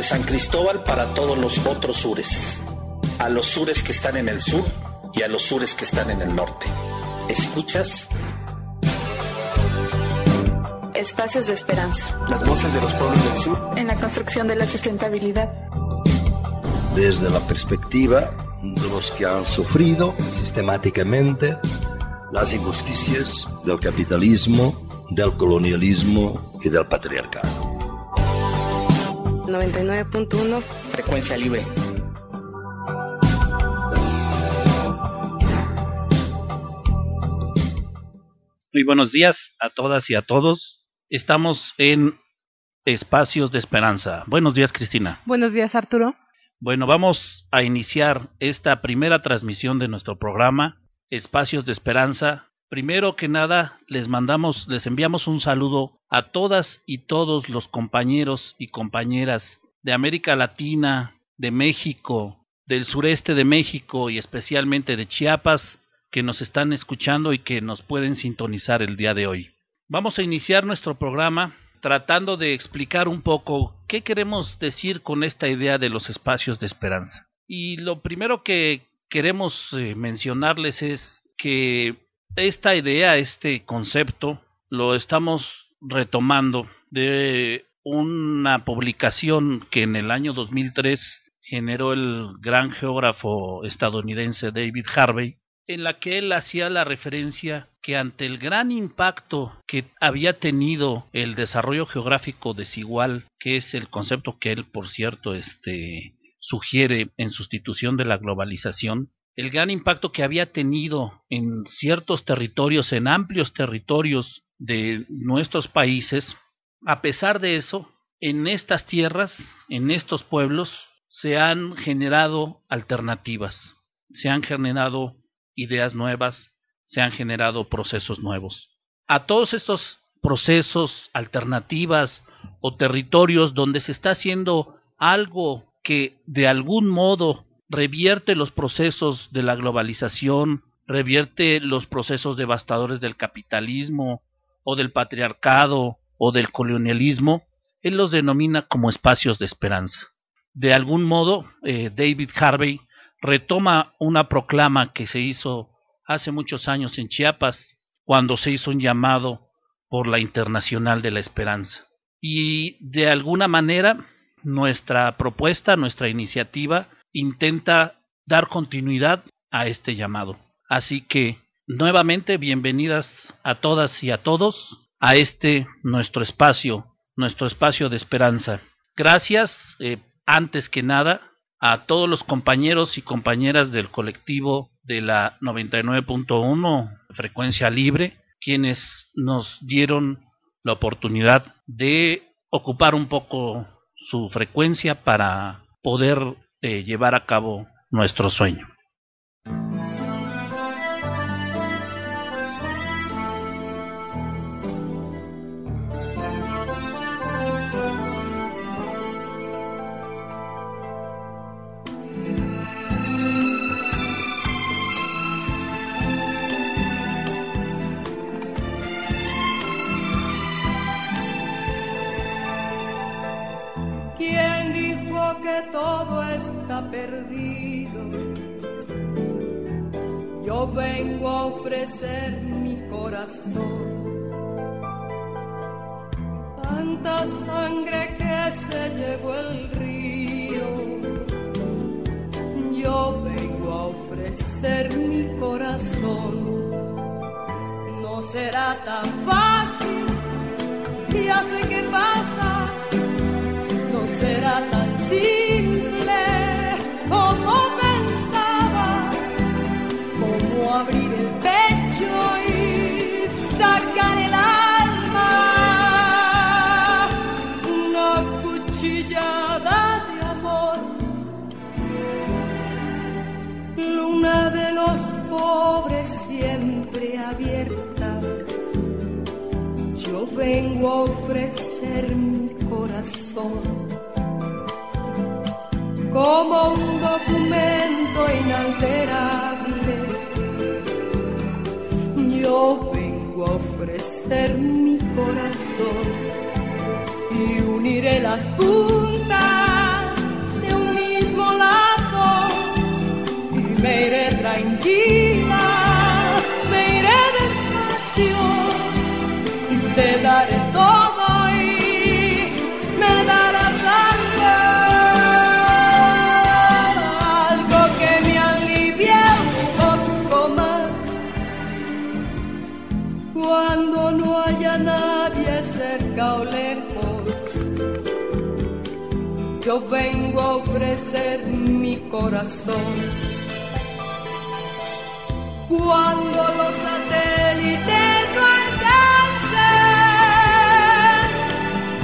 desde San Cristóbal para todos los otros sures, a los sures que están en el sur y a los sures que están en el norte. ¿Escuchas? Espacios de esperanza. Las voces de los pueblos del sur. En la construcción de la sustentabilidad. Desde la perspectiva de los que han sufrido sistemáticamente las injusticias del capitalismo, del colonialismo y del patriarcado. 99.1 Frecuencia libre. Muy buenos días a todas y a todos. Estamos en Espacios de Esperanza. Buenos días, Cristina. Buenos días, Arturo. Bueno, vamos a iniciar esta primera transmisión de nuestro programa, Espacios de Esperanza. Primero que nada, les mandamos, les enviamos un saludo a todas y todos los compañeros y compañeras de América Latina, de México, del sureste de México y especialmente de Chiapas, que nos están escuchando y que nos pueden sintonizar el día de hoy. Vamos a iniciar nuestro programa tratando de explicar un poco qué queremos decir con esta idea de los espacios de esperanza. Y lo primero que queremos eh, mencionarles es que esta idea, este concepto, lo estamos retomando de una publicación que en el año 2003 generó el gran geógrafo estadounidense David Harvey, en la que él hacía la referencia que ante el gran impacto que había tenido el desarrollo geográfico desigual, que es el concepto que él, por cierto, este, sugiere en sustitución de la globalización, el gran impacto que había tenido en ciertos territorios, en amplios territorios de nuestros países, a pesar de eso, en estas tierras, en estos pueblos, se han generado alternativas, se han generado ideas nuevas, se han generado procesos nuevos. A todos estos procesos, alternativas o territorios donde se está haciendo algo que de algún modo revierte los procesos de la globalización, revierte los procesos devastadores del capitalismo o del patriarcado o del colonialismo, él los denomina como espacios de esperanza. De algún modo, eh, David Harvey retoma una proclama que se hizo hace muchos años en Chiapas, cuando se hizo un llamado por la Internacional de la Esperanza. Y de alguna manera, nuestra propuesta, nuestra iniciativa, intenta dar continuidad a este llamado. Así que, nuevamente, bienvenidas a todas y a todos a este nuestro espacio, nuestro espacio de esperanza. Gracias, eh, antes que nada, a todos los compañeros y compañeras del colectivo de la 99.1 frecuencia libre, quienes nos dieron la oportunidad de ocupar un poco su frecuencia para poder eh, llevar a cabo nuestro sueño. Tanta sangre que se llevó el río. Yo vengo a ofrecer mi corazón. No será tan fácil, ya sé qué pasa. No será tan simple vengo a ofrecer mi corazón como un documento inalterable. Yo vengo a ofrecer mi corazón y uniré las puntas yo vengo a ofrecer mi corazón. Cuando los satélites no alcancen,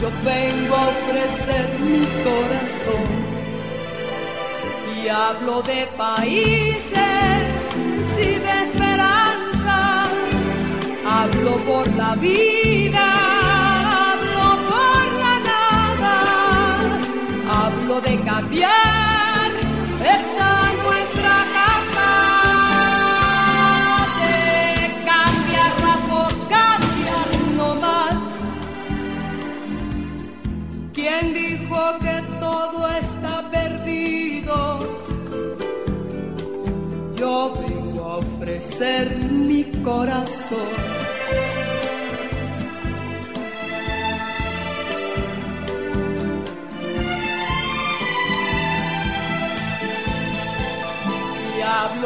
yo vengo a ofrecer mi corazón. Y hablo de países y de esperanzas, hablo por la vida, cambiar esta nuestra casa, de cambiarla por cambiar no más. ¿Quién dijo que todo está perdido? Yo vengo a ofrecer mi corazón.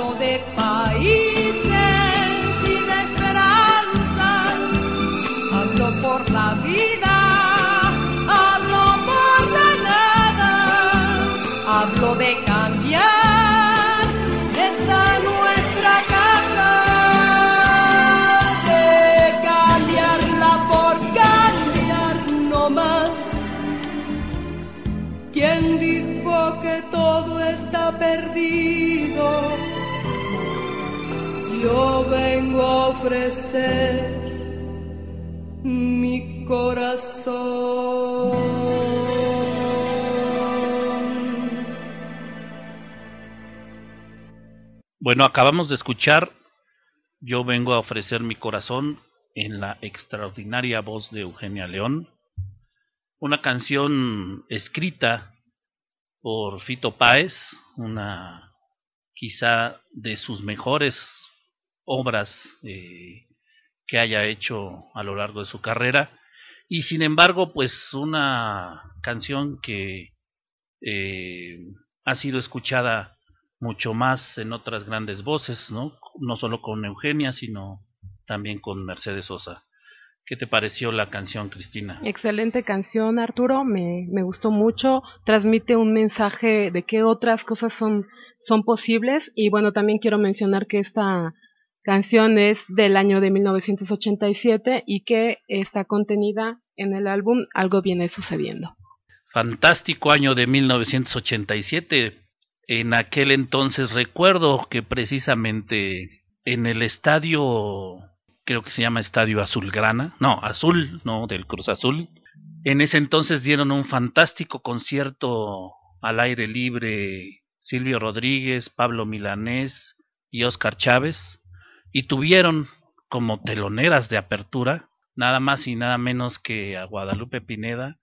Y hablo de ofrecer mi corazón. Bueno, acabamos de escuchar Yo vengo a ofrecer mi corazón en la extraordinaria voz de Eugenia León, una canción escrita por Fito Páez, una quizá de sus mejores obras eh, que haya hecho a lo largo de su carrera, y sin embargo, pues una canción que eh, ha sido escuchada mucho más en otras grandes voces, ¿no? No solo con Eugenia, sino también con Mercedes Sosa. ¿Qué te pareció la canción, Cristina? Excelente canción, Arturo. Me, me gustó mucho. Transmite un mensaje de que otras cosas son, son posibles. Y bueno, también quiero mencionar que esta canción es del año de 1987 y que está contenida en el álbum Algo viene sucediendo. Fantástico año de 1987. En aquel entonces recuerdo que precisamente en el estadio, creo que se llama Estadio Azulgrana, no, Azul, no, del Cruz Azul, en ese entonces dieron un fantástico concierto al aire libre Silvio Rodríguez, Pablo Milanés y Oscar Chávez, y tuvieron como teloneras de apertura nada más y nada menos que a Guadalupe Pineda,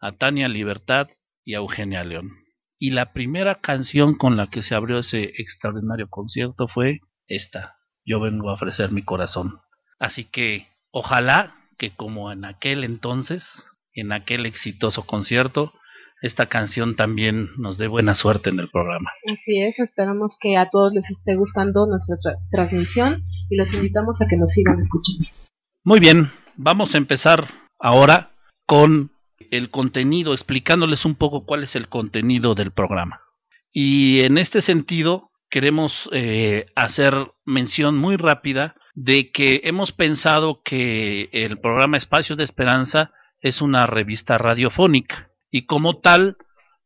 a Tania Libertad y a Eugenia León. Y la primera canción con la que se abrió ese extraordinario concierto fue esta, Yo vengo a ofrecer mi corazón. Así que ojalá que como en aquel entonces, en aquel exitoso concierto, esta canción también nos dé buena suerte en el programa. Así es, esperamos que a todos les esté gustando nuestra tra transmisión y los invitamos a que nos sigan escuchando. Muy bien, vamos a empezar ahora con el contenido, explicándoles un poco cuál es el contenido del programa. Y en este sentido, queremos eh, hacer mención muy rápida de que hemos pensado que el programa Espacios de Esperanza es una revista radiofónica y como tal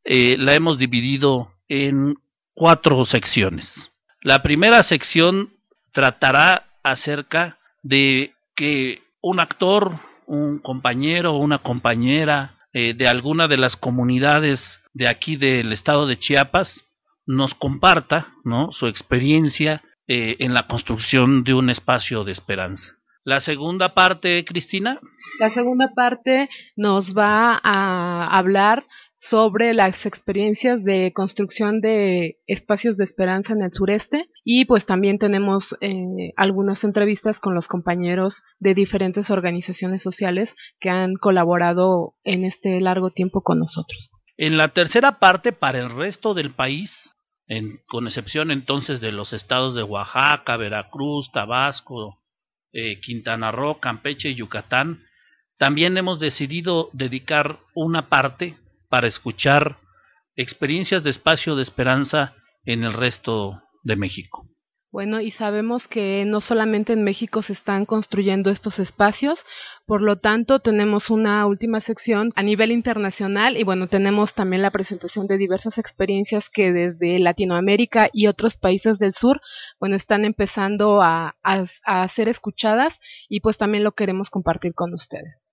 eh, la hemos dividido en cuatro secciones. La primera sección tratará acerca de que un actor, un compañero o una compañera eh, de alguna de las comunidades de aquí del estado de Chiapas nos comparta ¿no? su experiencia eh, en la construcción de un espacio de esperanza. La segunda parte, Cristina. La segunda parte nos va a hablar sobre las experiencias de construcción de espacios de esperanza en el sureste y pues también tenemos eh, algunas entrevistas con los compañeros de diferentes organizaciones sociales que han colaborado en este largo tiempo con nosotros. En la tercera parte, para el resto del país, con excepción entonces de los estados de Oaxaca, Veracruz, Tabasco, eh, Quintana Roo, Campeche y Yucatán, también hemos decidido dedicar una parte para escuchar experiencias de espacio de esperanza en el resto de México. Bueno, y sabemos que no solamente en México se están construyendo estos espacios, por lo tanto tenemos una última sección a nivel internacional y bueno, tenemos también la presentación de diversas experiencias que desde Latinoamérica y otros países del sur, bueno, están empezando a, a, ser escuchadas y pues también lo queremos compartir con ustedes.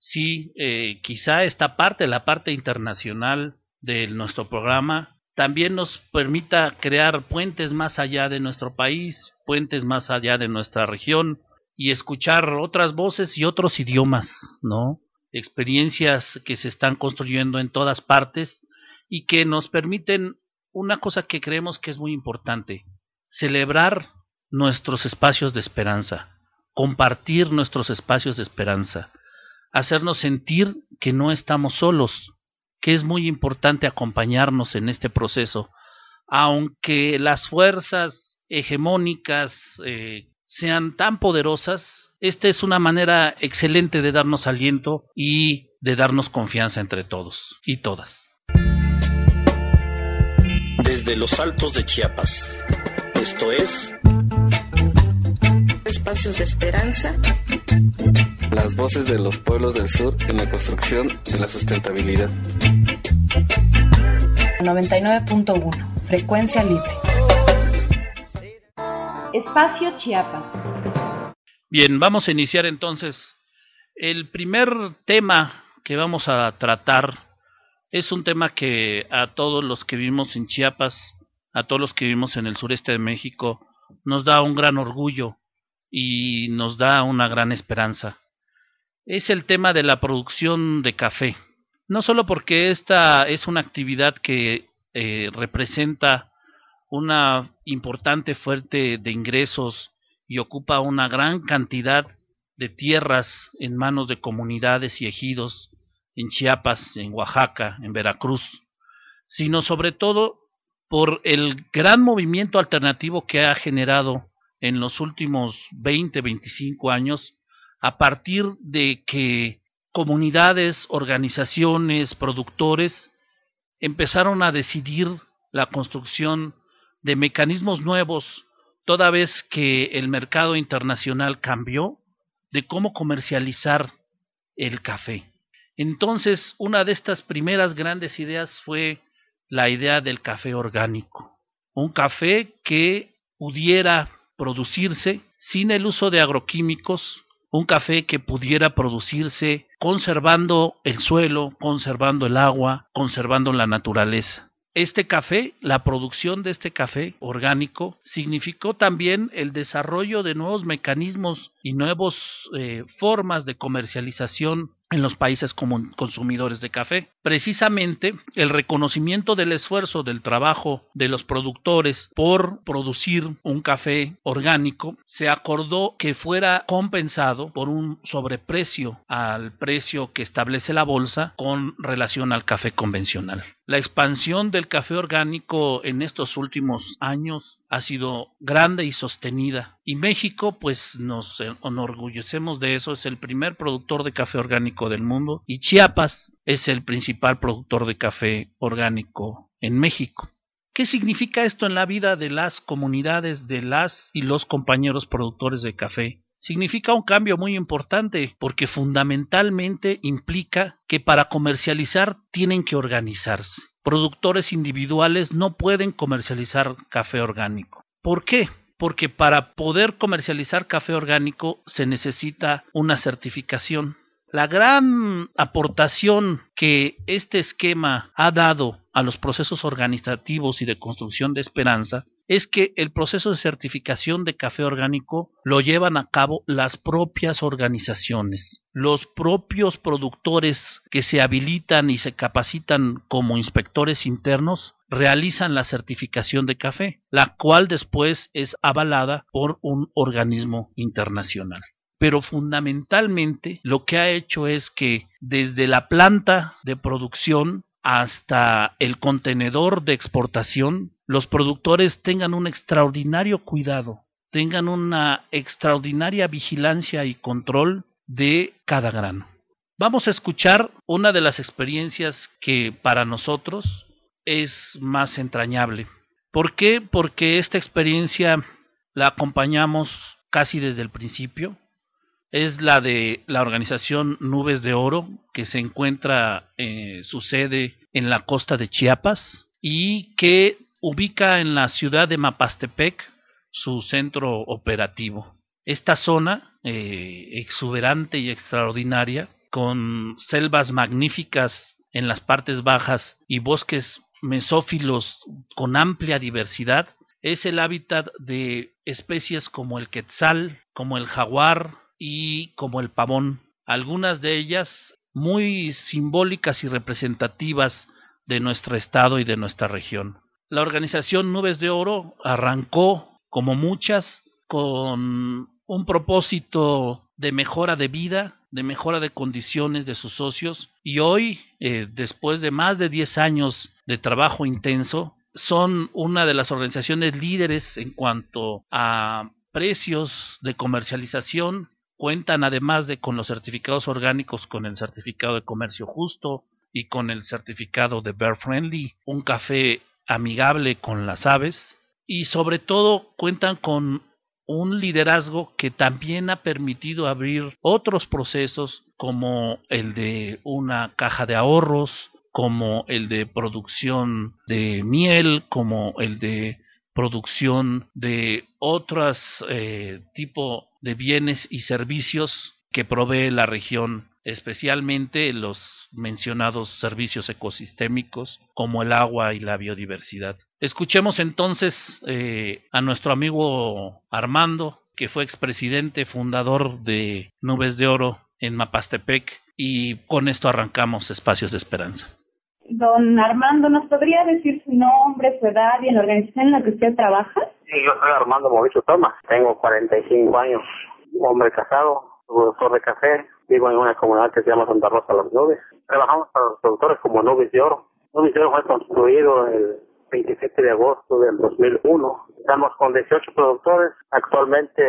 Sí, eh, quizá esta parte, la parte internacional de nuestro programa, también nos permita crear puentes más allá de nuestro país, puentes más allá de nuestra región y escuchar otras voces y otros idiomas, ¿no? Experiencias que se están construyendo en todas partes y que nos permiten una cosa que creemos que es muy importante, celebrar nuestros espacios de esperanza, compartir nuestros espacios de esperanza, hacernos sentir que no estamos solos, que es muy importante acompañarnos en este proceso, aunque las fuerzas hegemónicas eh, sean tan poderosas, esta es una manera excelente de darnos aliento y de darnos confianza entre todos y todas. Desde los altos de Chiapas, esto es Espacios de Esperanza las voces de los pueblos del sur en la construcción de la sustentabilidad. 99.1 Frecuencia libre. Espacio Chiapas. Bien, vamos a iniciar entonces. El primer tema que vamos a tratar es un tema que a todos los que vivimos en Chiapas, a todos los que vivimos en el sureste de México, nos da un gran orgullo y nos da una gran esperanza es el tema de la producción de café. No solo porque esta es una actividad que eh, representa una importante fuente de ingresos y ocupa una gran cantidad de tierras en manos de comunidades y ejidos en Chiapas, en Oaxaca, en Veracruz, sino sobre todo por el gran movimiento alternativo que ha generado en los últimos 20, 25 años a partir de que comunidades, organizaciones, productores empezaron a decidir la construcción de mecanismos nuevos toda vez que el mercado internacional cambió de cómo comercializar el café. Entonces, una de estas primeras grandes ideas fue la idea del café orgánico, un café que pudiera producirse sin el uso de agroquímicos, un café que pudiera producirse conservando el suelo, conservando el agua, conservando la naturaleza. Este café, la producción de este café orgánico, significó también el desarrollo de nuevos mecanismos y nuevas eh, formas de comercialización en los países como consumidores de café. Precisamente el reconocimiento del esfuerzo del trabajo de los productores por producir un café orgánico se acordó que fuera compensado por un sobreprecio al precio que establece la bolsa con relación al café convencional. La expansión del café orgánico en estos últimos años ha sido grande y sostenida y México, pues nos enorgullecemos de eso, es el primer productor de café orgánico del mundo y Chiapas es el principal productor de café orgánico en México. ¿Qué significa esto en la vida de las comunidades, de las y los compañeros productores de café? Significa un cambio muy importante porque fundamentalmente implica que para comercializar tienen que organizarse. Productores individuales no pueden comercializar café orgánico. ¿Por qué? porque para poder comercializar café orgánico se necesita una certificación. La gran aportación que este esquema ha dado a los procesos organizativos y de construcción de esperanza es que el proceso de certificación de café orgánico lo llevan a cabo las propias organizaciones, los propios productores que se habilitan y se capacitan como inspectores internos realizan la certificación de café, la cual después es avalada por un organismo internacional pero fundamentalmente lo que ha hecho es que desde la planta de producción hasta el contenedor de exportación, los productores tengan un extraordinario cuidado, tengan una extraordinaria vigilancia y control de cada grano. Vamos a escuchar una de las experiencias que para nosotros es más entrañable. ¿Por qué? Porque esta experiencia la acompañamos casi desde el principio es la de la organización Nubes de Oro, que se encuentra eh, su sede en la costa de Chiapas y que ubica en la ciudad de Mapastepec su centro operativo. Esta zona, eh, exuberante y extraordinaria, con selvas magníficas en las partes bajas y bosques mesófilos con amplia diversidad, es el hábitat de especies como el quetzal, como el jaguar, y como el pavón, algunas de ellas muy simbólicas y representativas de nuestro estado y de nuestra región. La organización Nubes de Oro arrancó, como muchas, con un propósito de mejora de vida, de mejora de condiciones de sus socios y hoy, eh, después de más de 10 años de trabajo intenso, son una de las organizaciones líderes en cuanto a precios de comercialización Cuentan además de con los certificados orgánicos con el certificado de comercio justo y con el certificado de Bear Friendly, un café amigable con las aves. Y sobre todo cuentan con un liderazgo que también ha permitido abrir otros procesos como el de una caja de ahorros, como el de producción de miel, como el de producción de otros eh, tipo de bienes y servicios que provee la región, especialmente los mencionados servicios ecosistémicos como el agua y la biodiversidad. Escuchemos entonces eh, a nuestro amigo Armando, que fue expresidente fundador de Nubes de Oro en Mapastepec, y con esto arrancamos Espacios de Esperanza. Don Armando, ¿nos podría decir su nombre, su edad y la organización en la que usted trabaja? Sí, yo soy Armando Mauricio Thomas, tengo 45 años, hombre casado, productor de café, vivo en una comunidad que se llama Santa Rosa Las Nubes. Trabajamos para los productores como Nubes de Oro. Nubes de Oro fue construido el 27 de agosto del 2001. Estamos con 18 productores. Actualmente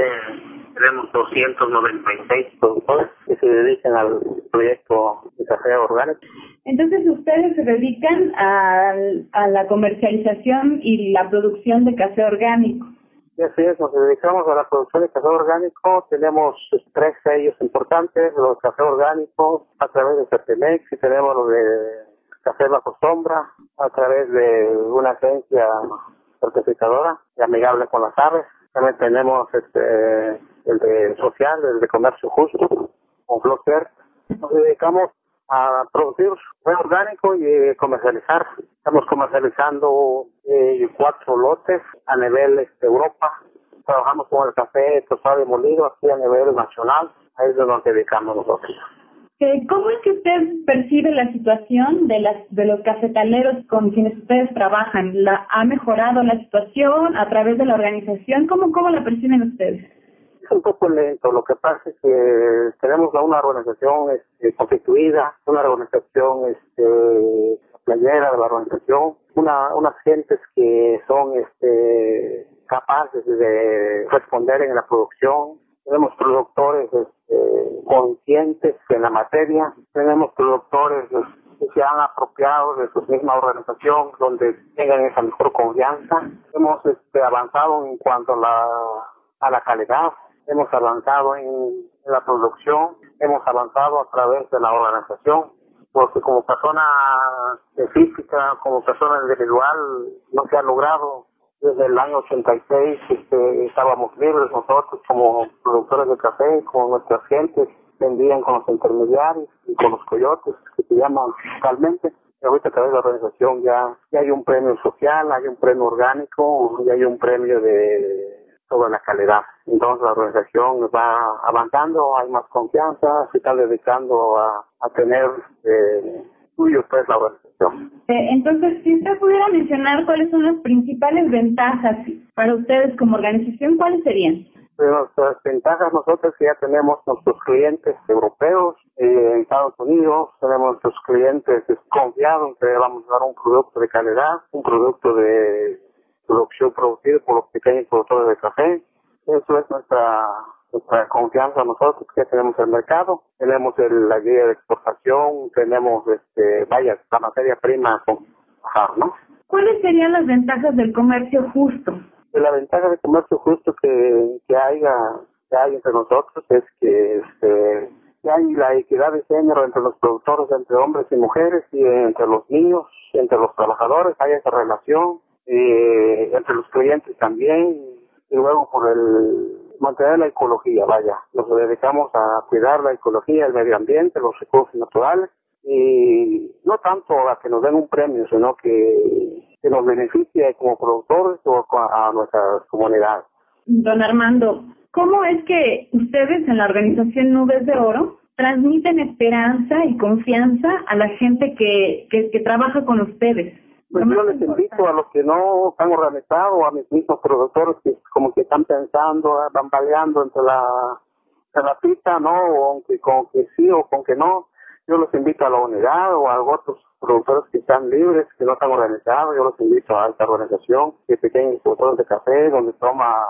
tenemos 296 productores que se dedican al proyecto de café orgánico. Entonces ustedes se dedican a, a la comercialización y la producción de café orgánico. Sí, así es, nos dedicamos a la producción de café orgánico. Tenemos tres sellos importantes, los café orgánicos a través de Certemex y tenemos los de café bajo sombra a través de una agencia certificadora y amigable con las aves. También tenemos este el de social, el de comercio justo, con Flocker. Nos dedicamos a producir orgánico y comercializar. Estamos comercializando eh, cuatro lotes a nivel este, Europa. Trabajamos con el café tostado y molido aquí a nivel nacional. Ahí es donde nos dedicamos nosotros. Eh, ¿Cómo es que usted percibe la situación de, las, de los cafetaleros con quienes ustedes trabajan? ¿La, ¿Ha mejorado la situación a través de la organización? ¿Cómo, cómo la perciben ustedes? Un poco lento. Lo que pasa es que tenemos una organización este, constituida, una organización este, playera de la organización, una, unas gentes que son este, capaces de responder en la producción, tenemos productores este, conscientes en la materia, tenemos productores que se han apropiado de su misma organización donde tengan esa mejor confianza. Hemos este, avanzado en cuanto a la, a la calidad, hemos avanzado en, la producción, hemos avanzado a través de la organización, porque como persona física, como persona individual, no se ha logrado desde el año 86 este, estábamos libres nosotros como productores de café, como nuestras gentes vendían con los intermediarios y con los coyotes que se llaman localmente. ahorita a través de la organización ya, ya hay un premio social, hay un premio orgánico y hay un premio de toda la calidad. Entonces la organización va avanzando, hay más confianza, se está dedicando a, a tener eh, suyo pues la organización. Eh, entonces, si usted pudiera mencionar cuáles son las principales ventajas para ustedes como organización, ¿cuáles serían? nuestras ventajas nosotros que ya tenemos nuestros clientes europeos eh, en Estados Unidos, tenemos nuestros clientes confiados que vamos a dar un producto de calidad, un producto de producción producido por los pequeños productores de café. Eso es nuestra nuestra confianza nosotros que tenemos el mercado, tenemos el, la guía de exportación, tenemos este vaya la materia prima con ¿no? ¿Cuáles serían las ventajas del comercio justo? la ventaja del comercio justo que, que haya que hay entre nosotros es que este que hay la equidad de género entre los productores, entre hombres y mujeres, y entre los niños, entre los trabajadores, hay esa relación, eh, entre los clientes también, y luego por el mantener la ecología, vaya, nos dedicamos a cuidar la ecología, el medio ambiente, los recursos naturales, y no tanto a que nos den un premio, sino que, nos beneficie como productores o a nuestras comunidades. Don Armando, ¿cómo es que ustedes en la organización Nubes de Oro transmiten esperanza y confianza a la gente que, que, que trabaja con ustedes? Pues yo les invito a los que no están organizados, a mis mismos productores que como que están pensando, van baleando entre la, entre la pista, ¿no? O aunque con que sí o con que no, yo los invito a la unidad o a otros productores que están libres, que no están organizados, yo los invito a esta organización de pequeños productores de café, donde toma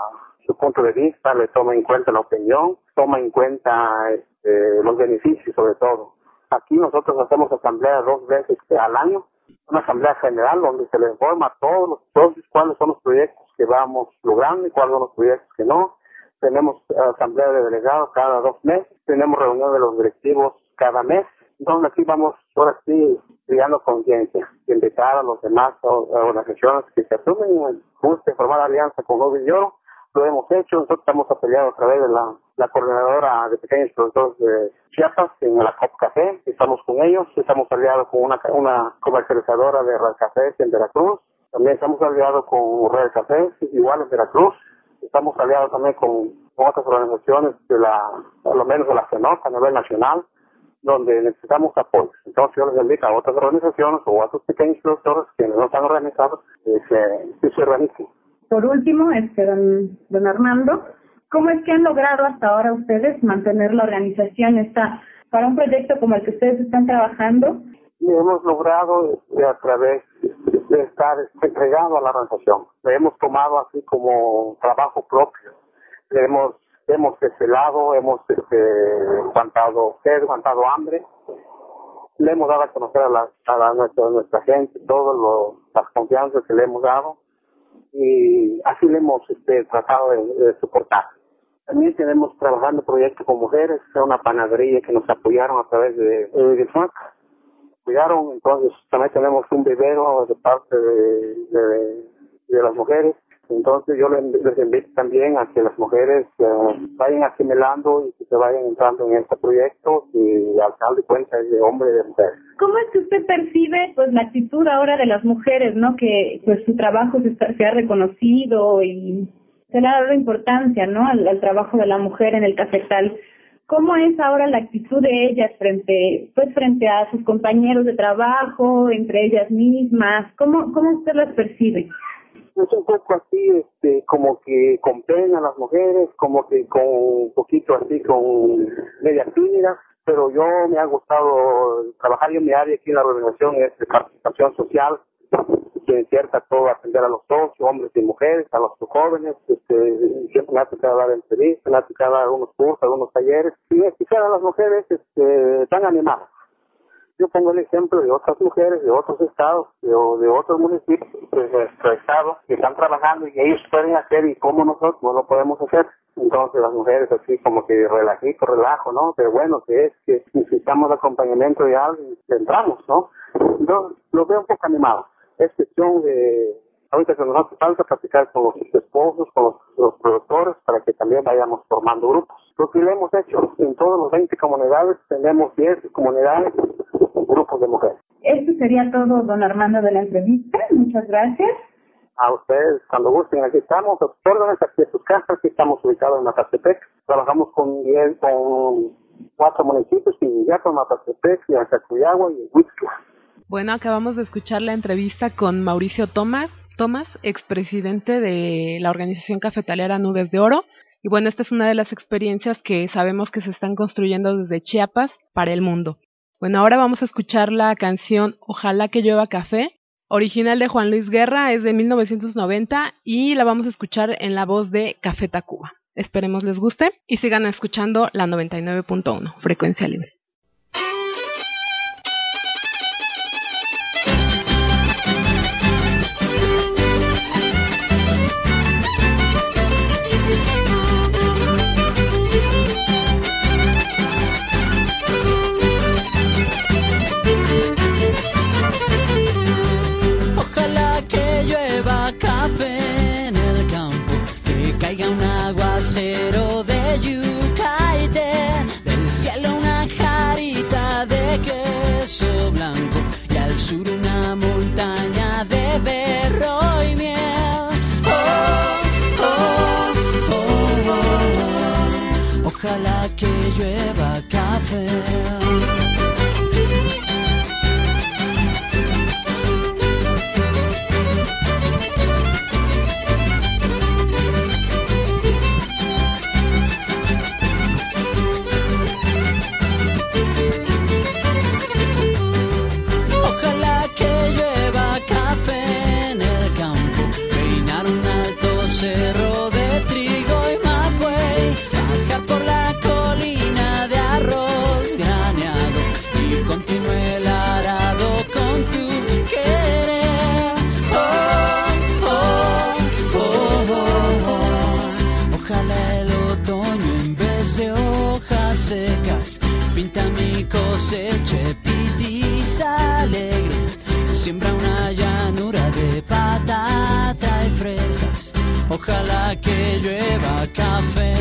su punto de vista, le toma en cuenta la opinión, toma en cuenta este, los beneficios sobre todo. Aquí nosotros hacemos asamblea dos veces al año, una asamblea general donde se le informa a todos los socios cuáles son los proyectos que vamos logrando y cuáles son los proyectos que no. Tenemos asamblea de delegados cada dos meses, tenemos reunión de los directivos cada mes entonces aquí vamos ahora sí creando conciencia, invitar a los demás organizaciones que se asumen guste formar alianza con Nobel Oro. Lo hemos hecho, nosotros estamos afiliados a través de la, la coordinadora de pequeños productores de Chiapas en la COP Café, estamos con ellos, estamos aliados con una, una comercializadora de Red Café en Veracruz, también estamos aliados con Red Café, igual en Veracruz, estamos aliados también con, otras organizaciones de la, por lo menos de la CENOC a nivel nacional, donde necesitamos apoyo. Entonces yo les invito a otras organizaciones o a otros pequeños productores que no están organizados que se, que se organicen. Por último, este, don, don Armando, ¿cómo es que han logrado hasta ahora ustedes mantener la organización esta para un proyecto como el que ustedes están trabajando? Hemos logrado este, a través de estar entregado a la organización. Le hemos tomado así como trabajo propio. Le hemos hemos desvelado, hemos este, aguantado sed, aguantado hambre, le hemos dado a conocer a, la, a nuestra, nuestra gente todas las confianzas que le hemos dado y así le hemos este, tratado de, soportar. También tenemos trabajando proyectos con mujeres, una panadería que nos apoyaron a través de, de Cuidaron, entonces también tenemos un vivero de parte de, de, de las mujeres entonces yo les, invito también a que las mujeres eh, vayan asimilando y que se vayan entrando en este proyecto y al final de cuentas es de hombre y de mujer. ¿Cómo es que usted percibe pues la actitud ahora de las mujeres, no que pues su trabajo se, se ha reconocido y se le ha dado importancia, ¿no? Al, al, trabajo de la mujer en el cafetal. ¿Cómo es ahora la actitud de ellas frente, pues frente a sus compañeros de trabajo, entre ellas mismas? ¿Cómo, cómo usted las percibe? Es un poco así, este, como que con pena a las mujeres, como que con un poquito así, con media tímida, pero yo me ha gustado trabajar en mi área aquí en la organización es de participación social, que cierta todo atender a los socios, hombres y mujeres, a los jóvenes, este, siempre me ha tocado dar entrevistas, me ha tocado dar algunos cursos, algunos talleres, y escuchar a las mujeres este, tan animadas yo pongo el ejemplo de otras mujeres de otros estados, de, de otros municipios de nuestro estado que están trabajando y ellos pueden hacer y como nosotros no lo podemos hacer. Entonces las mujeres así como que relajito, relajo, ¿no? Pero bueno, que es que necesitamos acompañamiento de alguien, entramos, ¿no? Yo lo veo un poco animado. Es cuestión de ahorita que nos hace falta platicar con los esposos, con los, productores, para que también vayamos formando grupos. Lo que le hemos hecho en todos los 20 comunidades, tenemos 10 comunidades, grupos de mujeres. Esto sería todo, don Armando, de la entrevista. Muchas gracias. A ustedes, cuando gusten, aquí estamos, a sus órdenes, aquí en sus casas, aquí estamos ubicados en Macatepec. Trabajamos con, diez- con cuatro municipios, Vinillato, Macatepec, Yacacuyagua y Huixla. Bueno, acabamos de escuchar la entrevista con Mauricio Tomás, Tomás, expresidente de la organización cafetalera Nubes de Oro. Y bueno, esta es una de las experiencias que sabemos que se están construyendo desde Chiapas para el mundo. Bueno, ahora vamos a escuchar la canción Ojalá que llueva café, original de Juan Luis Guerra, es de 1990 y la vamos a escuchar en la voz de Café Tacuba. Esperemos les guste y sigan escuchando la 99.1, frecuencia libre. Cosecha pitiza alegre. Siembra una llanura de patata y fresas. Ojalá que llueva café.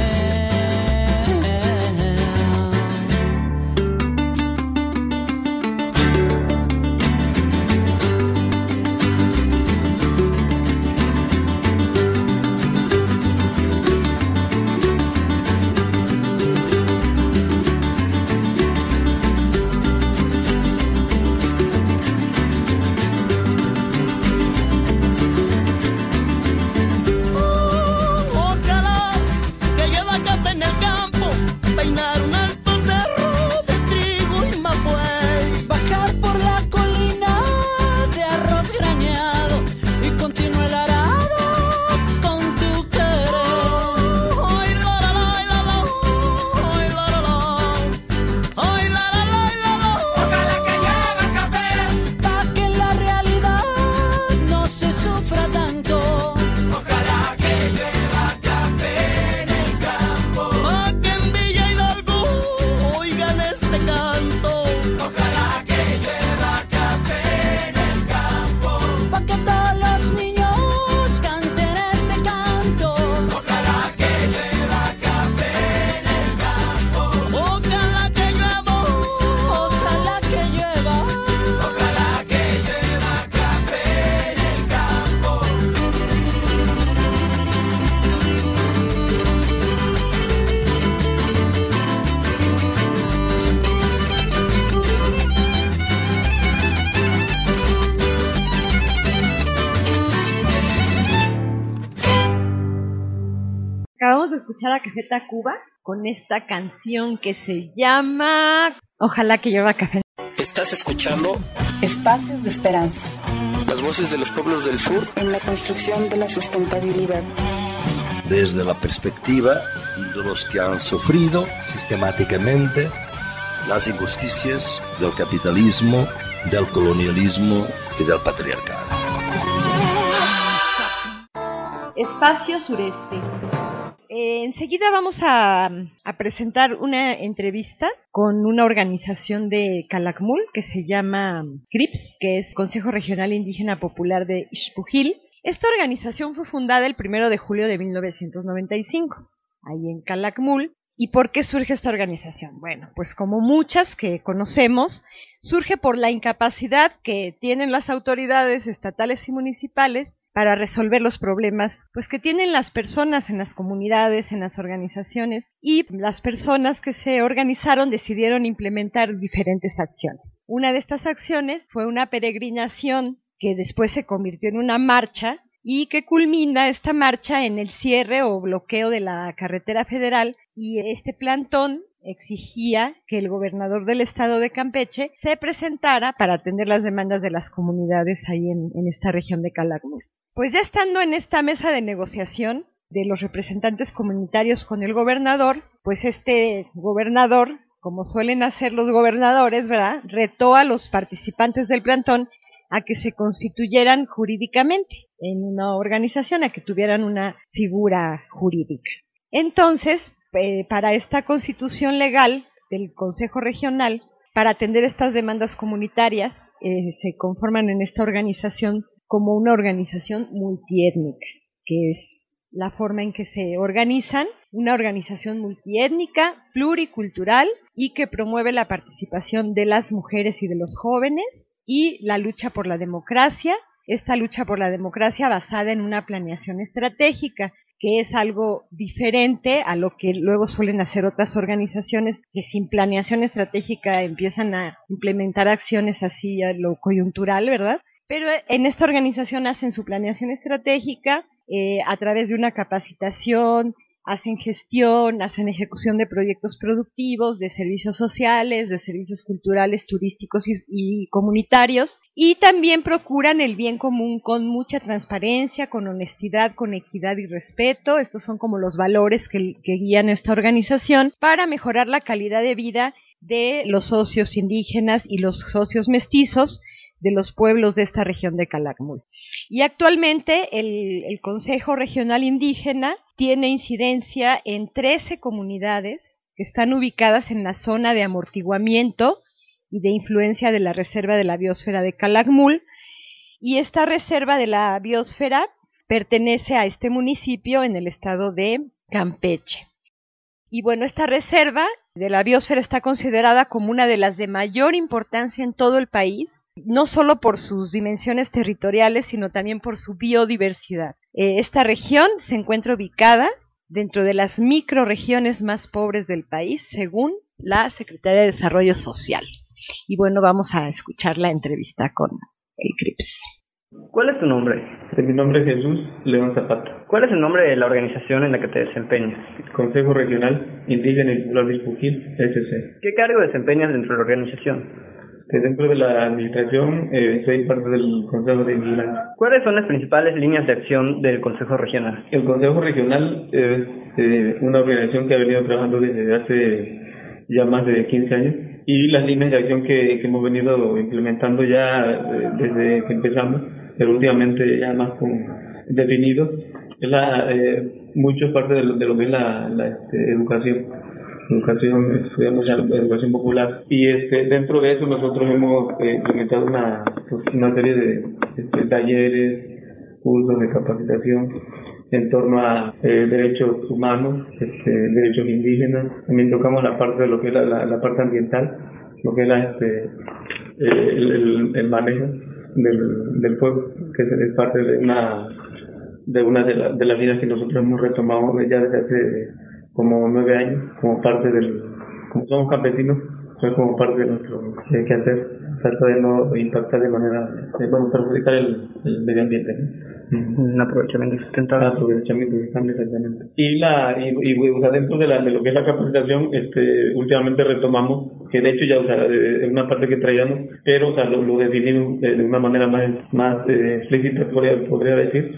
Acabamos de escuchar a Café Tacuba con esta canción que se llama Ojalá que llueva café. Estás escuchando Espacios de esperanza Las voces de los pueblos del sur en la construcción de la sustentabilidad. desde la perspectiva de los que han sufrido sistemáticamente las injusticias del capitalismo, del colonialismo y del patriarcado. Espacio Sureste. Eh, enseguida vamos a, presentar una entrevista con una organización de Calakmul que se llama CRIPS, que es Consejo Regional Indígena Popular de Ixpujil. Esta organización fue fundada el primero de julio de 1995, ahí en Calakmul. ¿Y por qué surge esta organización? Bueno, pues como muchas que conocemos, surge por la incapacidad que tienen las autoridades estatales y municipales para resolver los problemas pues que tienen las personas en las comunidades, en las organizaciones y las personas que se organizaron decidieron implementar diferentes acciones. Una de estas acciones fue una peregrinación que después se convirtió en una marcha y que culmina esta marcha en el cierre o bloqueo de la carretera federal y este plantón exigía que el gobernador del estado de Campeche se presentara para atender las demandas de las comunidades ahí en, esta región de Calakmul. Pues ya estando en esta mesa de negociación de los representantes comunitarios con el gobernador, pues este gobernador, como suelen hacer los gobernadores, ¿verdad?, retó a los participantes del plantón a que se constituyeran jurídicamente en una organización, a que tuvieran una figura jurídica. Entonces, eh, para esta constitución legal del Consejo Regional, para atender estas demandas comunitarias, eh, se conforman en esta organización como una organización multiétnica, que es la forma en que se organizan, una organización multiétnica, pluricultural y que promueve la participación de las mujeres y de los jóvenes y la lucha por la democracia, esta lucha por la democracia basada en una planeación estratégica que es algo diferente a lo que luego suelen hacer otras organizaciones que sin planeación estratégica empiezan a implementar acciones así a lo coyuntural, ¿verdad? Pero en esta organización hacen su planeación estratégica eh, a través de una capacitación, hacen gestión, hacen ejecución de proyectos productivos, de servicios sociales, de servicios culturales, turísticos y, comunitarios, y también procuran el bien común con mucha transparencia, con honestidad, con equidad y respeto. Estos son como los valores que guían esta organización para mejorar la calidad de vida de los socios indígenas y los socios mestizos de los pueblos de esta región de Calakmul. Y actualmente el, Consejo Regional Indígena tiene incidencia en 13 comunidades que están ubicadas en la zona de amortiguamiento y de influencia de la Reserva de la Biosfera de Calakmul. Y esta Reserva de la Biosfera pertenece a este municipio en el estado de Campeche. Y bueno, esta reserva de la biosfera está considerada como una de las de mayor importancia en todo el país no solo por sus dimensiones territoriales, sino también por su biodiversidad. Eh, esta región se encuentra ubicada dentro de las microregiones más pobres del país, según la Secretaría de Desarrollo Social. Y bueno, vamos a escuchar la entrevista con el CRIPS. ¿Cuál es tu nombre? Mi nombre es Jesús León Zapata. ¿Cuál es el nombre de la organización en la que te desempeñas? Consejo Regional Indígena y Popular Vilpujil, SC. ¿Qué cargo desempeñas dentro de la organización? Dentro de la administración eh, soy parte del Consejo de Vigilancia. ¿Cuáles son las principales líneas de acción del Consejo Regional? El Consejo Regional es eh, una organización que ha venido trabajando desde hace ya más de 15 años y las líneas de acción que, hemos venido implementando ya eh, desde que empezamos, pero últimamente ya más con definido, es la, eh, mucho parte de lo, de lo que es la, la este, educación educación, estudiamos educación popular. Y este, dentro de eso nosotros hemos eh, implementado una, una serie de este, talleres, cursos de capacitación en torno a eh, derechos humanos, este, derechos indígenas, también tocamos la parte de lo que es la, la, parte ambiental, lo que es la, este, eh, el, el, manejo del, del fuego, que es, parte de una de una de, la, de las vidas que nosotros hemos retomado ya desde hace como nueve años, como parte del, como somos campesinos, fue como parte de nuestro eh, quehacer, trata de no impactar de manera, eh, bueno, perjudicar el, el medio ambiente. Un aprovechamiento sustentable. aprovechamiento sustentable, exactamente. Y, la, y, y o sea, dentro de, la, de lo que es la capacitación, este, últimamente retomamos, que de hecho ya, o sea, es una parte que traíamos, pero, o sea, lo, lo definimos de, una manera más, más eh, explícita, podría, podría decir,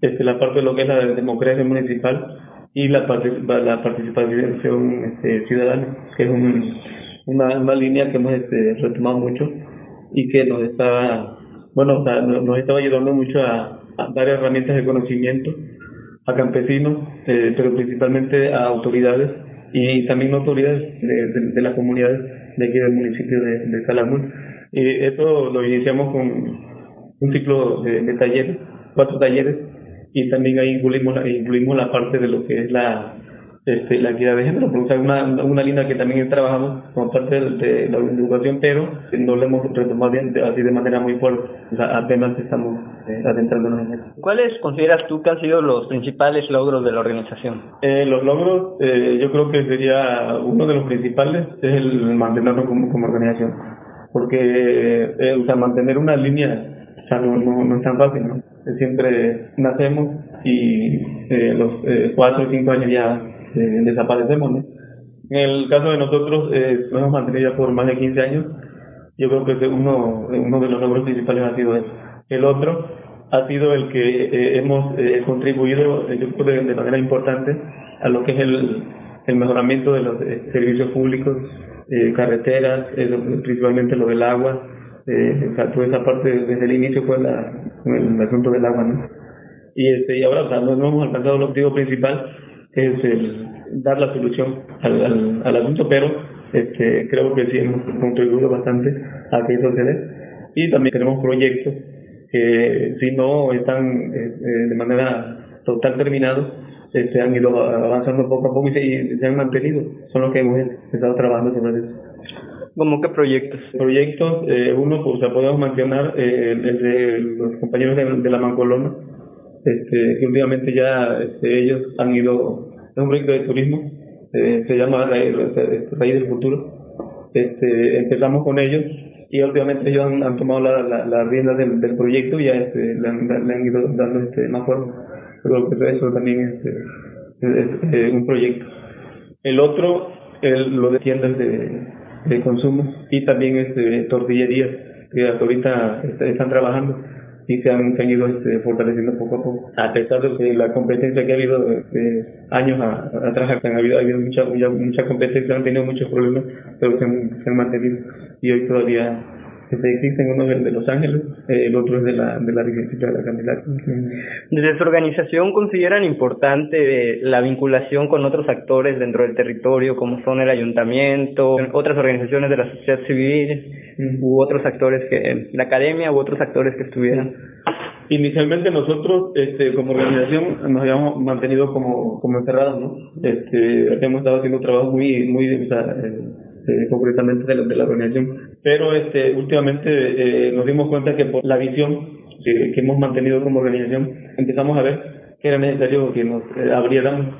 este, la parte de lo que es la democracia municipal, y la, la participación este, ciudadana, que es una, una línea que hemos este, retomado mucho y que nos está, bueno, nos estaba ayudando mucho a, dar herramientas de conocimiento a campesinos, eh, pero principalmente a autoridades y también autoridades de, de, las comunidades de aquí del municipio de, de Calamún. Y esto lo iniciamos con un ciclo de, de talleres, cuatro talleres y también ahí incluimos la, incluimos la parte de lo que es la, este, la equidad de género, porque es una, una línea que también trabajamos como parte de, de la educación, pero no lo hemos retomado bien, así de manera muy fuerte, o sea, apenas estamos eh, adentrándonos en eso. ¿Cuáles consideras tú que han sido los principales logros de la organización? Eh, los logros, eh, yo creo que sería uno de los principales es el mantenernos como, como organización, porque eh, o sea, mantener una línea o sea, no, no, no es tan fácil, ¿no? Siempre nacemos y eh, los eh, cuatro o cinco años ya eh, desaparecemos. En el caso de nosotros, eh, nos hemos mantenido ya por más de 15 años. Yo creo que uno, uno de los logros principales ha sido eso. El otro ha sido el que eh, hemos eh, contribuido, eh, yo creo, de, manera importante a lo que es el, el mejoramiento de los eh, servicios públicos, eh, carreteras, eh, principalmente lo del agua. Eh, o toda esa parte desde el inicio fue la, el asunto del agua, ¿no? Y, este, y ahora, o sea, no, hemos alcanzado el objetivo principal, es dar la solución al, asunto, pero este, creo que sí hemos contribuido bastante a que eso se dé. Y también tenemos proyectos que si no están eh, eh, de manera total terminados, este, han ido avanzando poco a poco se, y se han mantenido. Son los que hemos estado trabajando sobre eso. ¿Cómo qué proyectos? Proyectos, eh, uno, pues, o sea, podemos mencionar eh, el de los compañeros de, la Mancolona, este, que últimamente ya este, ellos han ido, es un proyecto de turismo, eh, se llama Raíz, este, Raíz del Futuro. Este, empezamos con ellos y últimamente ellos han, tomado la, la, la rienda del, del proyecto y ya este, le, han, ido dando este, más forma. Creo que eso también es, eh, es, eh, un proyecto. El otro, lo de tiendas de, de consumo y también este, tortillerías que ahorita est- están trabajando y se han, se han ido este, fortaleciendo poco a poco. A pesar de que la competencia que ha habido eh, años a- atrás, ha habido, ha habido mucha, mucha, mucha competencia, han tenido muchos problemas, pero se han mantenido y hoy todavía este, existen uno es el de Los Ángeles, eh, el otro es de la, de la Virgencita de la Candelaria. Desde su organización consideran importante eh, la vinculación con otros actores dentro del territorio, como son el ayuntamiento, otras organizaciones de la sociedad civil, u otros actores que, la academia, u otros actores que estuvieran. Inicialmente nosotros, este, como organización, nos habíamos mantenido como, como encerrados, ¿no? Este, hemos estado haciendo trabajo muy, muy, o sea, eh, eh, concretamente de la, de la organización. Pero, este, últimamente eh, nos dimos cuenta que por la visión que, hemos mantenido como organización, empezamos a ver que era necesario que nos eh, abrieran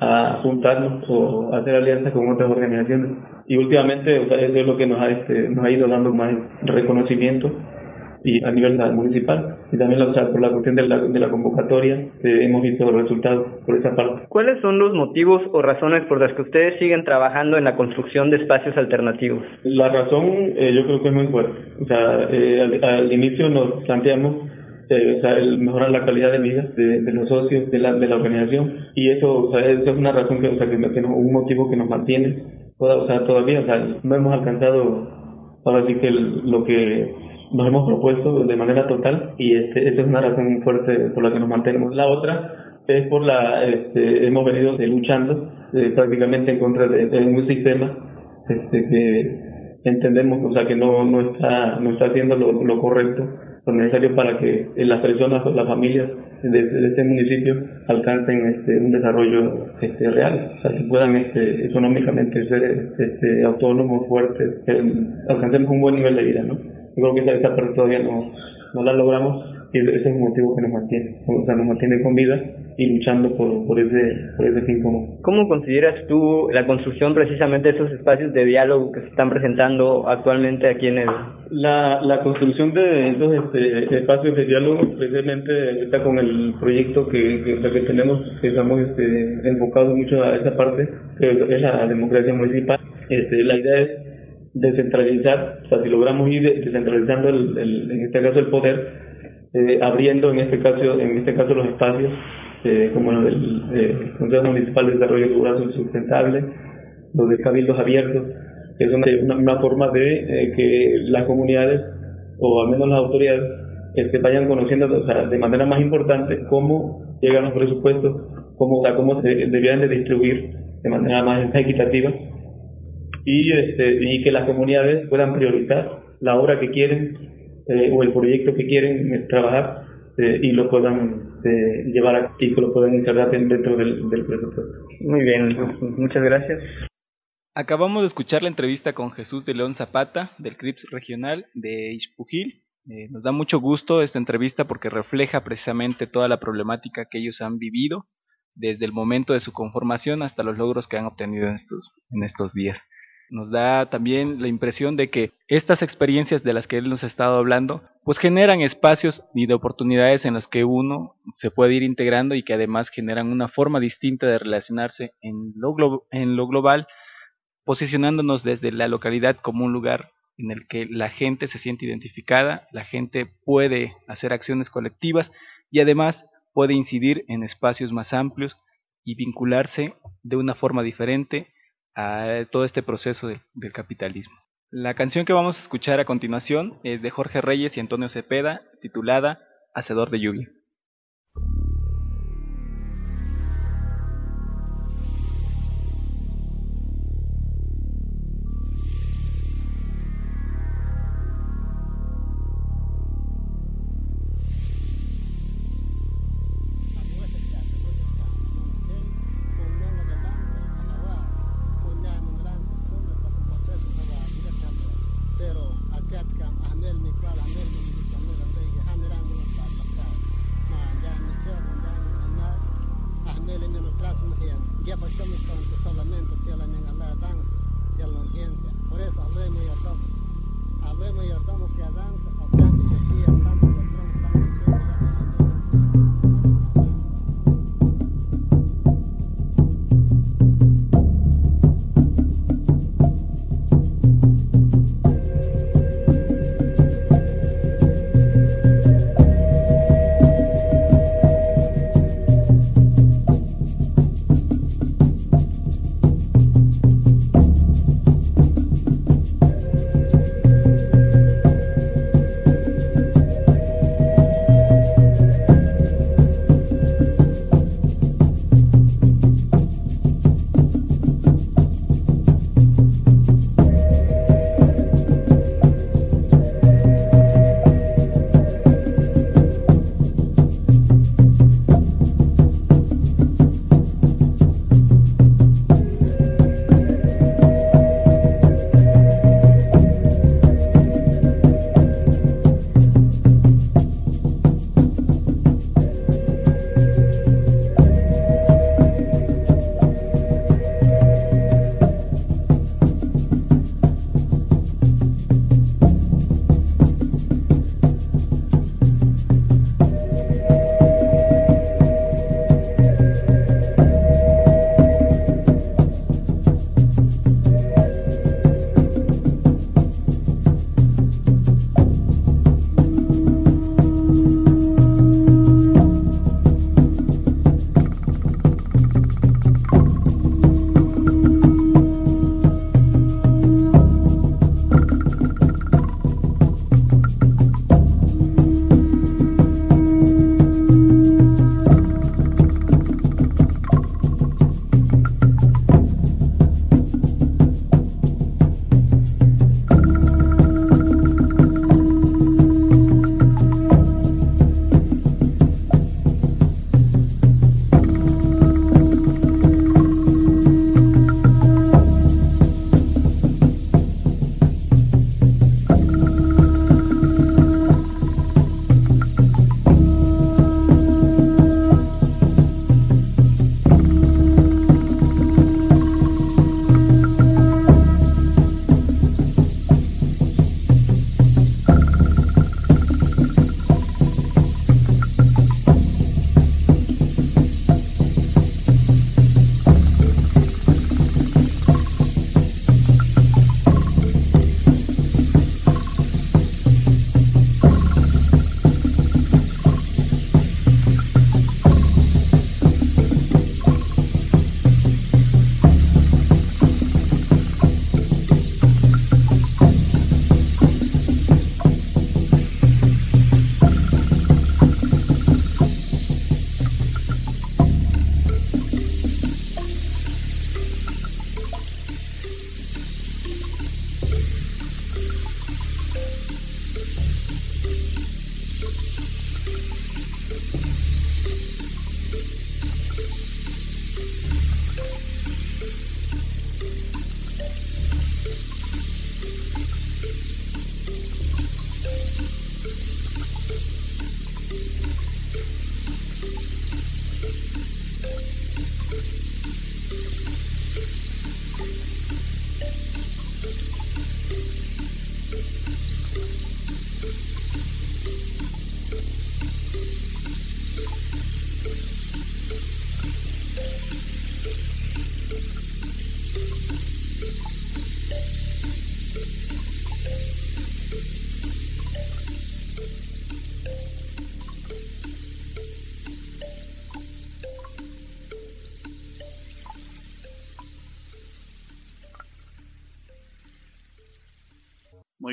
a juntarnos o hacer alianzas con otras organizaciones. Y últimamente, eso es lo que nos ha, este, nos ha ido dando más reconocimiento y a nivel municipal y también o sea, por la cuestión de la, de la convocatoria eh, hemos visto los resultados por esa parte. ¿Cuáles son los motivos o razones por las que ustedes siguen trabajando en la construcción de espacios alternativos? La razón eh, yo creo que es muy fuerte. O sea, eh, al, al inicio nos planteamos eh, o sea, el mejorar la calidad de vida de, de los socios de la, de la organización y eso, o sea, eso es una razón que, o sea, que, que un motivo que nos mantiene toda, o sea, todavía, o sea, no hemos alcanzado ahora sí que el- lo que nos hemos propuesto de manera total y este, es una razón fuerte por la que nos mantenemos. La otra es por la, este, hemos venido luchando eh, prácticamente en contra de, un sistema este, que entendemos, o sea, que no, no está, no está haciendo lo, correcto, lo necesario para que eh, las personas o las familias de, este municipio alcancen este, un desarrollo este, real, o sea, que puedan este, económicamente ser este, autónomos, fuertes, alcancemos un buen nivel de vida, ¿no? Yo creo que esa, esa parte todavía no, no la logramos y ese es el motivo que nos mantiene, o sea, nos mantiene con vida y luchando por, por, ese, por ese fin común. ¿Cómo consideras tú la construcción precisamente de esos espacios de diálogo que se están presentando actualmente aquí en el... La, la construcción de esos este, espacios de diálogo precisamente está con el proyecto que, que, que tenemos, que estamos este, enfocados mucho a esa parte, que es la democracia municipal. Este, la idea es descentralizar, o sea, si logramos ir de- descentralizando el, el- en este caso el poder, eh, abriendo en este caso, en este caso los espacios, eh, como los del eh, Consejo Municipal de Desarrollo Rural Sustentable, los de cabildos abiertos, que es una, forma de que las comunidades, o al menos las autoridades, vayan conociendo o sea, de manera más importante cómo llegan los presupuestos, cómo, o sea, cómo se deberían de distribuir de manera más equitativa y, este, y que las comunidades puedan priorizar la obra que quieren eh, o el proyecto que quieren eh, trabajar eh, y lo puedan llevar aquí que lo puedan insertar dentro del, del presupuesto. Muy bien, muchas gracias. Acabamos de escuchar la entrevista con Jesús de León Zapata, del CRIPS regional de Ixpujil. Eh, nos da mucho gusto esta entrevista porque refleja precisamente toda la problemática que ellos han vivido desde el momento de su conformación hasta los logros que han obtenido en estos, en estos días. Nos da también la impresión de que estas experiencias de las que él nos ha estado hablando, pues generan espacios y de oportunidades en los que uno se puede ir integrando y que además generan una forma distinta de relacionarse en lo, en lo global posicionándonos desde la localidad como un lugar en el que la gente se siente identificada, la gente puede hacer acciones colectivas y además puede incidir en espacios más amplios y vincularse de una forma diferente todo este proceso del capitalismo. La canción que vamos a escuchar a continuación es de Jorge Reyes y Antonio Cepeda, titulada Hacedor de lluvia.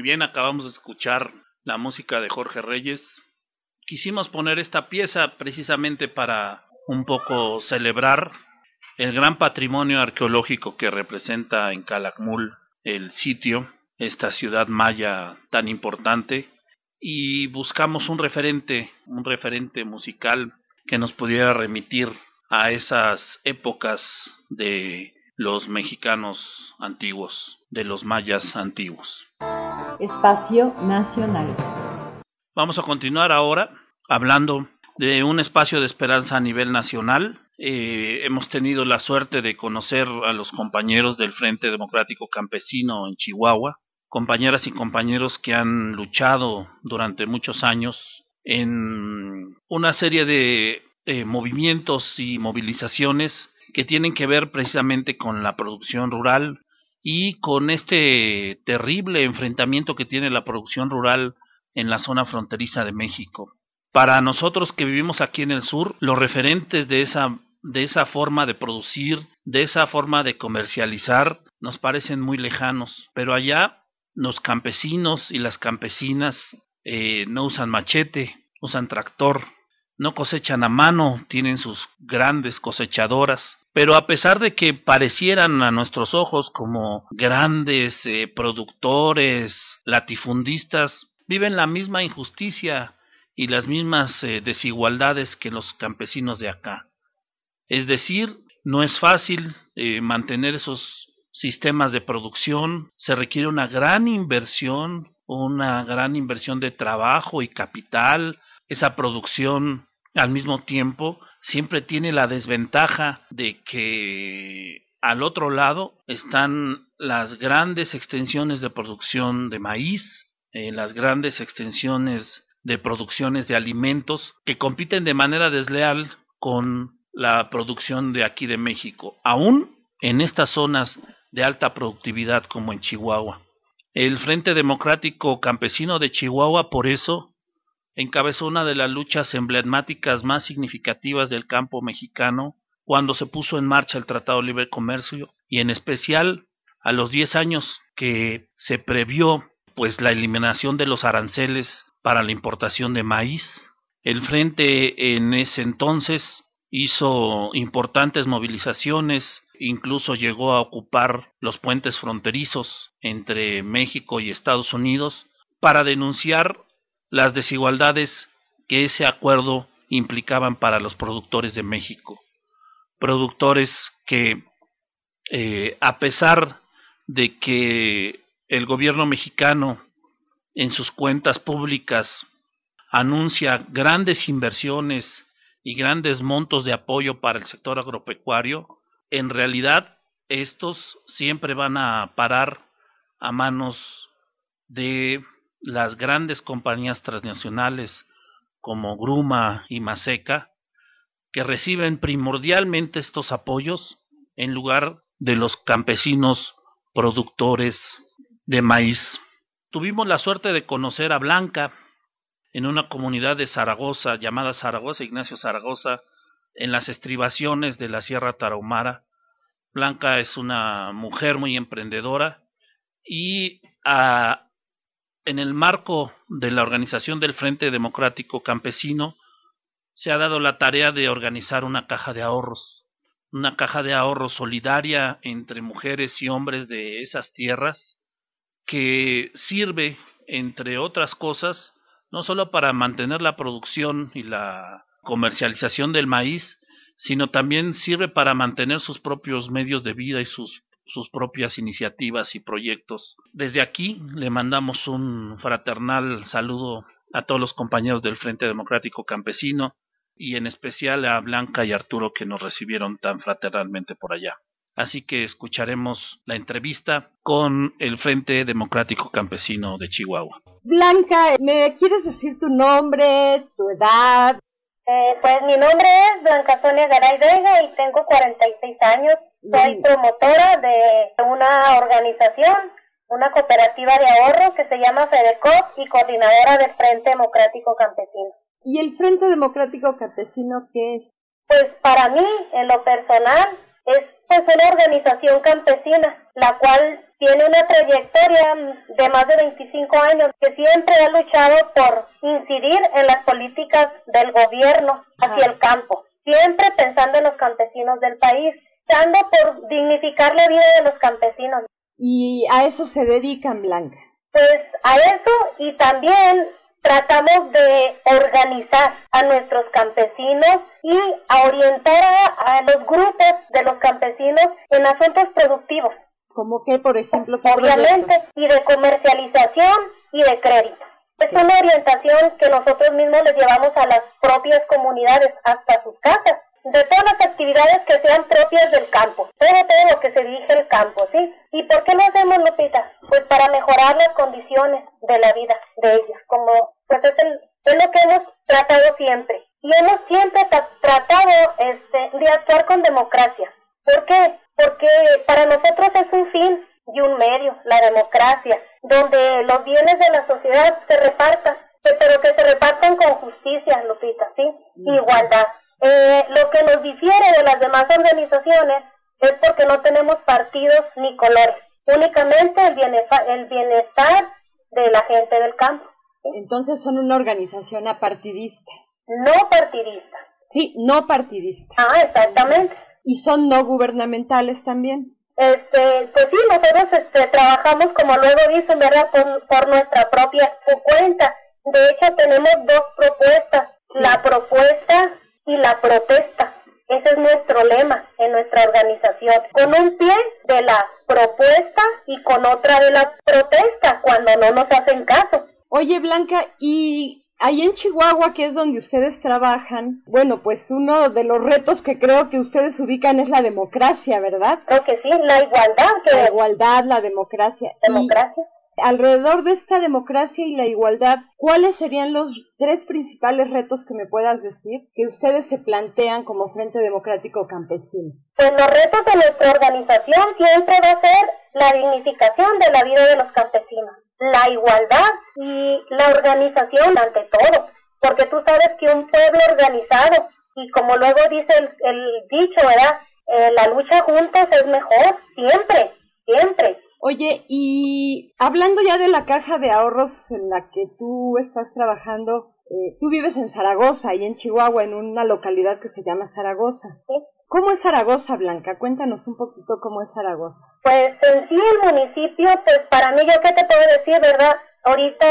Bien, acabamos de escuchar la música de Jorge Reyes. Quisimos poner esta pieza precisamente para un poco celebrar el gran patrimonio arqueológico que representa en Calakmul el sitio, esta ciudad maya tan importante, y buscamos un referente, un referente musical que nos pudiera remitir a esas épocas de los mexicanos antiguos, de los mayas antiguos. Espacio Nacional. Vamos a continuar ahora hablando de un espacio de esperanza a nivel nacional. Eh, hemos tenido la suerte de conocer a los compañeros del Frente Democrático Campesino en Chihuahua, compañeras y compañeros que han luchado durante muchos años en una serie de eh, movimientos y movilizaciones que tienen que ver precisamente con la producción rural y con este terrible enfrentamiento que tiene la producción rural en la zona fronteriza de México. Para nosotros que vivimos aquí en el sur, los referentes de esa, de esa forma de producir, de esa forma de comercializar, nos parecen muy lejanos, pero allá los campesinos y las campesinas eh, no usan machete, usan tractor, no cosechan a mano, tienen sus grandes cosechadoras, pero a pesar de que parecieran a nuestros ojos como grandes eh, productores, latifundistas, viven la misma injusticia y las mismas eh, desigualdades que los campesinos de acá. Es decir, no es fácil eh, mantener esos sistemas de producción, se requiere una gran inversión, una gran inversión de trabajo y capital, esa producción al mismo tiempo siempre tiene la desventaja de que al otro lado están las grandes extensiones de producción de maíz, eh, las grandes extensiones de producciones de alimentos que compiten de manera desleal con la producción de aquí de México, aún en estas zonas de alta productividad como en Chihuahua. El Frente Democrático Campesino de Chihuahua, por eso, encabezó una de las luchas emblemáticas más significativas del campo mexicano cuando se puso en marcha el Tratado de Libre Comercio y en especial a los 10 años que se previó pues la eliminación de los aranceles para la importación de maíz. El frente en ese entonces hizo importantes movilizaciones, incluso llegó a ocupar los puentes fronterizos entre México y Estados Unidos para denunciar las desigualdades que ese acuerdo implicaban para los productores de México. Productores que, eh, a pesar de que el gobierno mexicano en sus cuentas públicas anuncia grandes inversiones y grandes montos de apoyo para el sector agropecuario, en realidad estos siempre van a parar a manos de las grandes compañías transnacionales como Gruma y Maseca, que reciben primordialmente estos apoyos en lugar de los campesinos productores de maíz. Tuvimos la suerte de conocer a Blanca en una comunidad de Zaragoza llamada Zaragoza, Ignacio Zaragoza, en las estribaciones de la Sierra Tarahumara. Blanca es una mujer muy emprendedora y a, en el marco de la organización del Frente Democrático Campesino, se ha dado la tarea de organizar una caja de ahorros, una caja de ahorros solidaria entre mujeres y hombres de esas tierras, que sirve, entre otras cosas, no solo para mantener la producción y la comercialización del maíz, sino también sirve para mantener sus propios medios de vida y sus sus propias iniciativas y proyectos. Desde aquí le mandamos un fraternal saludo a todos los compañeros del Frente Democrático Campesino y en especial a Blanca y Arturo que nos recibieron tan fraternalmente por allá. así que escucharemos la entrevista con el Frente Democrático Campesino de Chihuahua. Blanca, ¿me quieres decir tu nombre, tu edad? Eh, pues mi nombre es Blanca Sonia Garay Vega y tengo 46 años. Soy promotora de una organización, una cooperativa de ahorro que se llama FEDECOP y coordinadora del Frente Democrático Campesino. ¿Y el Frente Democrático Campesino qué es? Pues para mí, en lo personal, es pues una organización campesina, la cual tiene una trayectoria de más de 25 años que siempre ha luchado por incidir en las políticas del gobierno hacia el campo, siempre pensando en los campesinos del país, dando por dignificar la vida de los campesinos. Y a eso se dedican, Blanca. Pues a eso y también tratamos de organizar a nuestros campesinos y a orientar a, a los grupos de los campesinos en asuntos productivos. ¿Como que, por ejemplo? ¿qué Obviamente, y de comercialización y de crédito. Es una orientación que nosotros mismos les llevamos a las propias comunidades hasta sus casas, de todas las actividades que sean propias del campo, todo, todo lo que se dirige al campo, ¿sí? ¿Y por qué lo hacemos, Lupita? Pues para mejorar las condiciones de la vida de ellas, como pues es, el- es lo que hemos tratado siempre. Y hemos siempre tra- tratado este, de actuar con democracia. ¿Por qué? Porque para nosotros es un fin y un medio, la democracia, donde los bienes de la sociedad se repartan, pero que se repartan con justicia, Lupita, ¿sí? Igualdad. Eh, lo que nos difiere de las demás organizaciones es porque no tenemos partidos ni colores, únicamente el bienestar, el bienestar de la gente del campo. Entonces son una organización apartidista. No partidista. Sí, no partidista. Ah, exactamente. Y son no gubernamentales también. Este, pues sí, nosotros este, trabajamos, como luego dicen, ¿verdad?, por, por nuestra propia cuenta. De hecho, tenemos dos propuestas, la propuesta y la protesta. Ese es nuestro lema en nuestra organización. Con un pie de la propuesta y con otra de la protesta, cuando no nos hacen caso. Oye, Blanca, y ahí en Chihuahua, que es donde ustedes trabajan, bueno, pues uno de los retos que creo que ustedes ubican es la democracia, ¿verdad? Creo que sí, la igualdad. Que... La igualdad, la democracia. Democracia. Y alrededor de esta democracia y la igualdad, ¿cuáles serían los tres principales retos que me puedas decir que ustedes se plantean como Frente Democrático Campesino? Pues los retos de nuestra organización siempre va a ser la dignificación de la vida de los campesinos, la igualdad y la organización ante todo, porque tú sabes que un pueblo organizado, y como luego dice el, el dicho, ¿verdad? Eh, la lucha juntos es mejor, siempre, siempre. Oye, y hablando ya de la caja de ahorros en la que tú estás trabajando, eh, tú vives en Zaragoza y en Chihuahua, en una localidad que se llama Zaragoza. ¿Sí? ¿Cómo es Zaragoza, Blanca? Cuéntanos un poquito cómo es Zaragoza. Pues en sí el municipio, pues para mí, yo qué te puedo decir, ¿verdad? Ahorita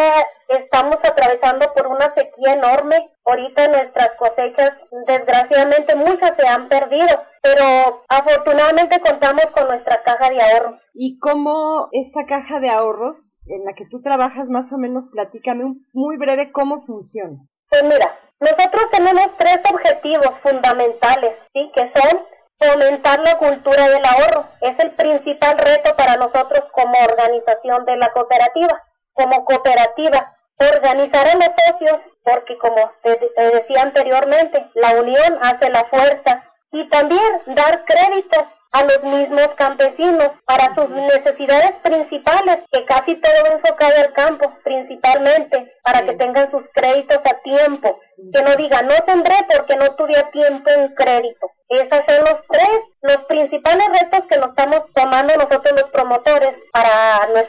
estamos atravesando por una sequía enorme. Ahorita nuestras cosechas, desgraciadamente, muchas se han perdido, pero afortunadamente contamos con nuestra caja de ahorro. ¿Y cómo esta caja de ahorros en la que tú trabajas, más o menos, platícame un, muy breve cómo funciona? Pues mira, nosotros tenemos tres objetivos fundamentales, ¿sí? Que son fomentar la cultura del ahorro. Es el principal reto para nosotros como organización de la cooperativa. Como cooperativa, organizar a los socios, porque como te, te decía anteriormente, la unión hace la fuerza. Y también dar créditos a los mismos campesinos para sus necesidades principales, que casi todo enfocado al campo, principalmente, para que tengan sus créditos a tiempo. Que no digan, no tendré porque no tuve a tiempo en crédito. Esos son los tres, los principales retos que nos estamos tomando nosotros los promotores para nuestra